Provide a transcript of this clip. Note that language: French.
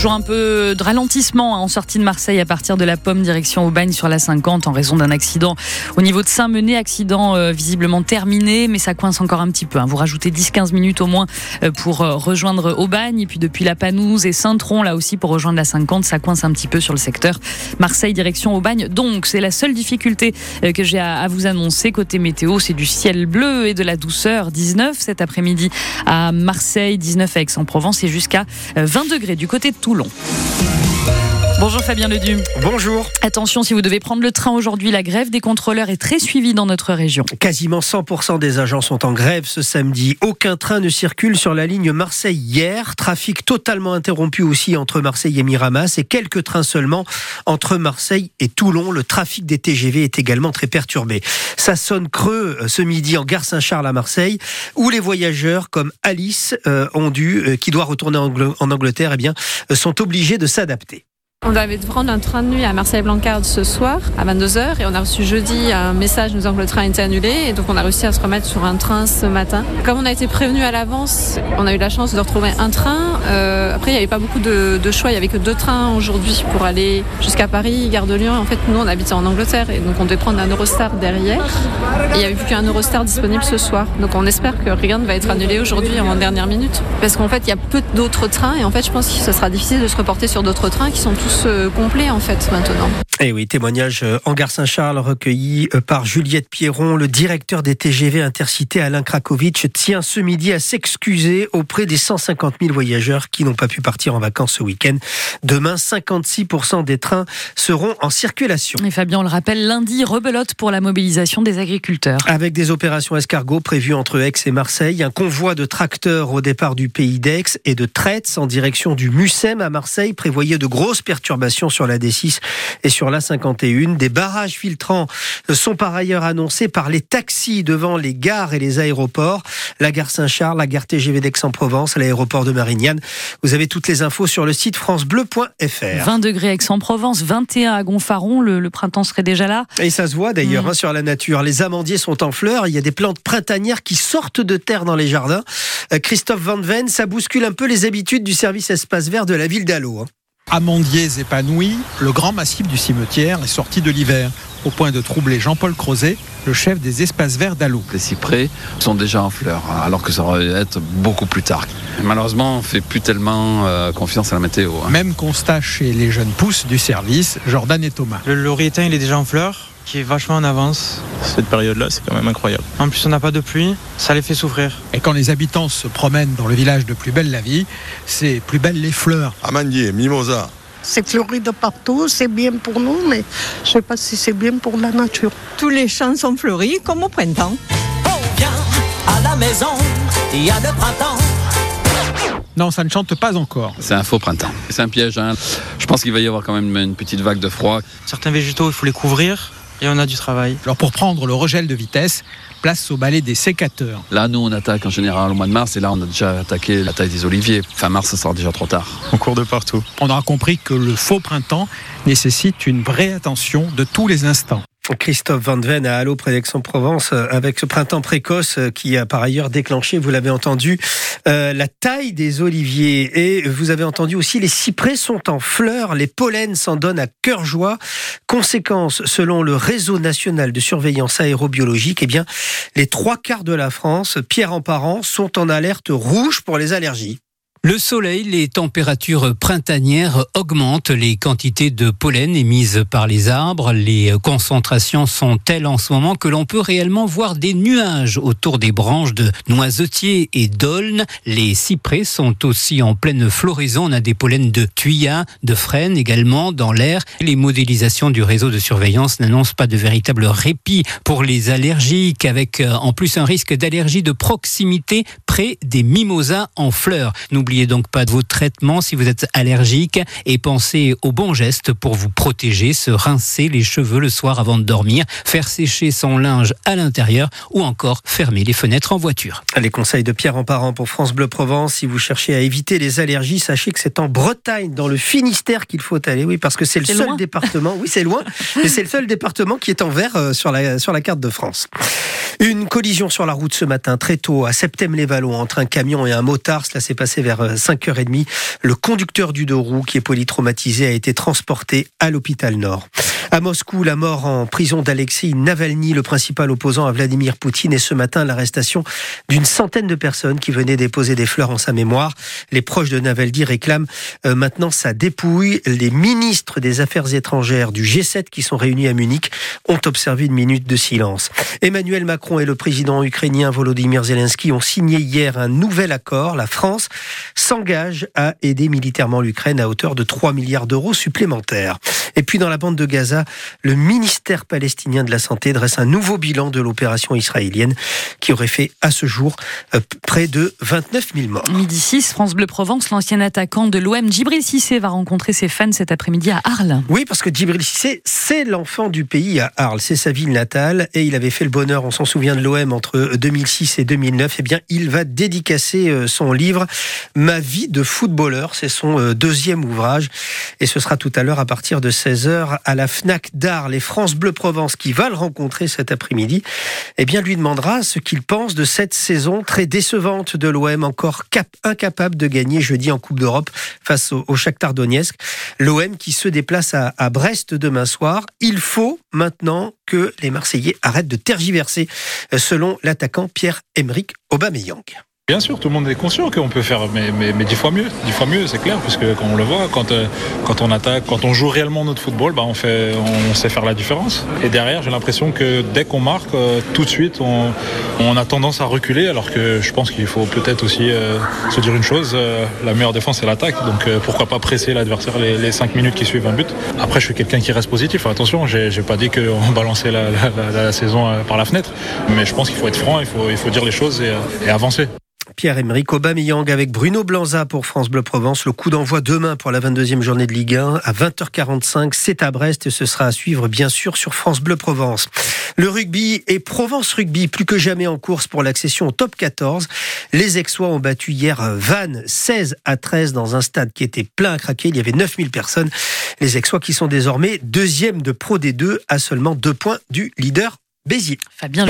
Toujours un peu de ralentissement hein, en sortie de Marseille à partir de la Pomme direction Aubagne sur la 50 en raison d'un accident au niveau de Saint-Mené, accident euh, visiblement terminé mais ça coince encore un petit peu. Hein. Vous rajoutez 10-15 minutes au moins euh, pour euh, rejoindre Aubagne et puis depuis la Panouse et Saint-Tron là aussi pour rejoindre la 50 ça coince un petit peu sur le secteur Marseille direction Aubagne. Donc c'est la seule difficulté que j'ai à, vous annoncer côté météo c'est du ciel bleu et de la douceur 19 cet après-midi à Marseille 19 à Aix-en-Provence et jusqu'à 20 degrés du côté de Toulon. Bonjour Fabien Leduc. Bonjour. Attention, si vous devez prendre le train aujourd'hui, la grève des contrôleurs est très suivie dans notre région. Quasiment 100% des agents sont en grève ce samedi. Aucun train ne circule sur la ligne Marseille hier. Trafic totalement interrompu aussi entre Marseille et Miramas et quelques trains seulement entre Marseille et Toulon. Le trafic des TGV est également très perturbé. Ça sonne creux euh, ce midi en gare Saint-Charles à Marseille où les voyageurs comme Alice euh, ont dû, euh, qui doit retourner en Angleterre, eh bien, euh, sont obligés de s'adapter. On devait prendre un train de nuit à Marseille-Blancarde ce soir à 22h et on a reçu jeudi un message nous disant que le train était annulé et donc on a réussi à se remettre sur un train ce matin. Comme on a été prévenu à l'avance, on a eu la chance de retrouver un train. Euh, après il n'y avait pas beaucoup de, choix, il n'y avait que deux trains aujourd'hui pour aller jusqu'à Paris, Gare de Lyon. En fait nous on habite en Angleterre et donc on devait prendre un Eurostar derrière. Il n'y avait plus qu'un Eurostar disponible ce soir. Donc on espère que rien ne va être annulé aujourd'hui en dernière minute. Parce qu'en fait il y a peu d'autres trains et en fait je pense que ce sera difficile de se reporter sur d'autres trains qui sont tous euh, complets en fait maintenant. Et oui, témoignage euh, en gare Saint-Charles recueilli euh, par Juliette Pierron, le directeur des TGV intercités Alain Krakowicz tient ce midi à s'excuser auprès des 150 000 voyageurs qui n'ont pas pu partir en vacances ce week-end. Demain, 56% des trains seront en circulation. Et Fabien, on le rappelle, lundi, rebelote pour la mobilisation des agriculteurs. Avec des opérations escargots prévues entre Aix et Marseille, un convoi de tracteurs au départ du pays d'Aix et de Traits en direction du Mucem à Marseille prévoyait de grosses perturbations sur la D6 et sur la 51. Des barrages filtrants sont par ailleurs annoncés par les taxis devant les gares et les aéroports. La gare Saint-Charles, la gare TGV d'Aix-en-Provence, l'aéroport de Marignane. Vous avez toutes les infos sur le site francebleu.fr. 20 degrés Aix-en-Provence, 21 à Gonfaron, le, le printemps serait déjà là. Et ça se voit d'ailleurs Mm. hein, sur la nature. Les amandiers sont en fleurs. Il y a des plantes printanières qui sortent de terre dans les jardins. Euh, Christophe Van Ven, ça bouscule un peu les habitudes du service espace vert de la ville d'Allo. hein. Amandiers épanouis, le grand massif du cimetière est sorti de l'hiver, au point de troubler Jean-Paul Crozet, le chef des espaces verts d'Allo. Les cyprès sont déjà en fleurs, hein, alors que ça aurait dû être beaucoup plus tard. Malheureusement, on ne fait plus tellement euh, confiance à la météo. hein. Même constat chez les jeunes pousses du service, Jordan et Thomas. Le lauriétain, il est déjà en fleurs, qui est vachement en avance. Cette période-là, c'est quand même incroyable. En plus, on n'a pas de pluie, ça les fait souffrir. Et quand les habitants se promènent dans le village de Plus Belle la Vie, c'est Plus Belle les fleurs. Amandier, mimosa. C'est fleuri de partout, c'est bien pour nous, mais je ne sais pas si c'est bien pour la nature. Tous les champs sont fleuris comme au printemps. On vient à la maison, il y a le printemps. Non, ça ne chante pas encore. C'est un faux printemps. C'est un piège. hein. Je pense qu'il va y avoir quand même une petite vague de froid. Certains végétaux, il faut les couvrir, et on a du travail. Alors pour prendre le regel de vitesse, place au balai des sécateurs. Là, nous, on attaque en général au mois de mars et là, on a déjà attaqué la taille des oliviers. Fin mars, ça sera déjà trop tard. On court de partout. On aura compris que le faux printemps nécessite une vraie attention de tous les instants. Christophe Van Ven à Allo près d'Aix-en-Provence euh, avec ce printemps précoce euh, qui a par ailleurs déclenché, vous l'avez entendu, euh, la taille des oliviers et vous avez entendu aussi les cyprès sont en fleurs, les pollens s'en donnent à cœur joie. Conséquence, selon le réseau national de surveillance aérobiologique, eh bien les trois quarts de la France, Pierre en parent, sont en alerte rouge pour les allergies. Le soleil, les températures printanières augmentent les quantités de pollen émises par les arbres. Les concentrations sont telles en ce moment que l'on peut réellement voir des nuages autour des branches de noisetiers et d'aulnes. Les cyprès sont aussi en pleine floraison. On a des pollens de thuya, de frêne également dans l'air. Les modélisations du réseau de surveillance n'annoncent pas de véritable répit pour les allergiques avec euh, en plus un risque d'allergie de proximité près des mimosas en fleurs. N'oubliez donc pas de vos traitements si vous êtes allergique et pensez aux bons gestes pour vous protéger, se rincer les cheveux le soir avant de dormir, faire sécher son linge à l'intérieur ou encore fermer les fenêtres en voiture. Les conseils de Pierre en parent pour France Bleu Provence. Si vous cherchez à éviter les allergies, sachez que c'est en Bretagne, dans le Finistère, qu'il faut aller. Oui, parce que c'est le seul loin. département. Oui, c'est loin, mais c'est le seul département qui est en vert euh, sur la, sur la carte de France. Une collision sur la route ce matin, très tôt, à Septem-les-Vallons, entre un camion et un motard. Cela s'est passé vers vers 5h30. Le conducteur du deux roues, qui est polytraumatisé, a été transporté à l'hôpital Nord. À Moscou, la mort en prison d'Alexei Navalny, le principal opposant à Vladimir Poutine, et ce matin l'arrestation d'une centaine de personnes qui venaient déposer des fleurs en sa mémoire. Les proches de Navalny réclament euh, maintenant sa dépouille. Les ministres des Affaires étrangères du G7 qui sont réunis à Munich ont observé une minute de silence. Emmanuel Macron et le président ukrainien Volodymyr Zelensky ont signé hier un nouvel accord. La France s'engage à aider militairement l'Ukraine à hauteur de 3 milliards d'euros supplémentaires. Et puis dans la bande de Gaza, le ministère palestinien de la Santé dresse un nouveau bilan de l'opération israélienne qui aurait fait à ce jour euh, près de 29 000 morts. Midi 6, France Bleu Provence, l'ancien attaquant de l'OM, Djibril Cissé, va rencontrer ses fans cet après-midi à Arles. Oui, parce que Djibril Cissé, c'est l'enfant du pays à Arles. C'est sa ville natale et il avait fait le bonheur, on s'en souvient de l'OM, entre 2006 et 2009. Eh bien, il va dédicacer euh, son livre Ma vie de footballeur. C'est son euh, deuxième ouvrage et ce sera tout à l'heure à partir de 16h à la FNAC d'Arles. Les France Bleu Provence qui va le rencontrer cet après-midi, eh bien, lui demandera ce qu'il pense de cette saison très décevante de l'OM, encore incapable de gagner jeudi en Coupe d'Europe face au, au Shakhtar. L'OM qui se déplace à, à Brest demain soir. Il faut maintenant que les Marseillais arrêtent de tergiverser, euh, selon l'attaquant Pierre-Emerick Aubameyang. Bien sûr, tout le monde est conscient qu'on peut faire, mais, mais, mais dix fois mieux, dix fois mieux, c'est clair, puisque quand on le voit, quand, euh, quand on attaque, quand on joue réellement notre football, bah on, fait, on sait faire la différence. Et derrière, j'ai l'impression que dès qu'on marque, euh, tout de suite, on, on, a tendance à reculer, alors que je pense qu'il faut peut-être aussi euh, se dire une chose, euh, la meilleure défense, c'est l'attaque, donc euh, pourquoi pas presser l'adversaire les, les cinq minutes qui suivent un but. Après, je suis quelqu'un qui reste positif, attention, j'ai pas dit qu'on balançait la, la, la, la, saison euh, par la fenêtre, mais je pense qu'il faut être franc, il faut, il faut dire les choses et, et avancer. Pierre-Emerick Aubameyang avec Bruno Blanza pour France Bleu Provence. Le coup d'envoi demain pour la 22e journée de Ligue 1 à 20h45. C'est à Brest et ce sera à suivre bien sûr sur France Bleu Provence. Le rugby et Provence Rugby plus que jamais en course pour l'accession au top 14. Les Aixois ont battu hier Vannes 16 à 13 dans un stade qui était plein à craquer. Il y avait 9000 personnes. Les Aixois qui sont désormais deuxième de Pro D2 à seulement deux points du leader Béziers. Fabien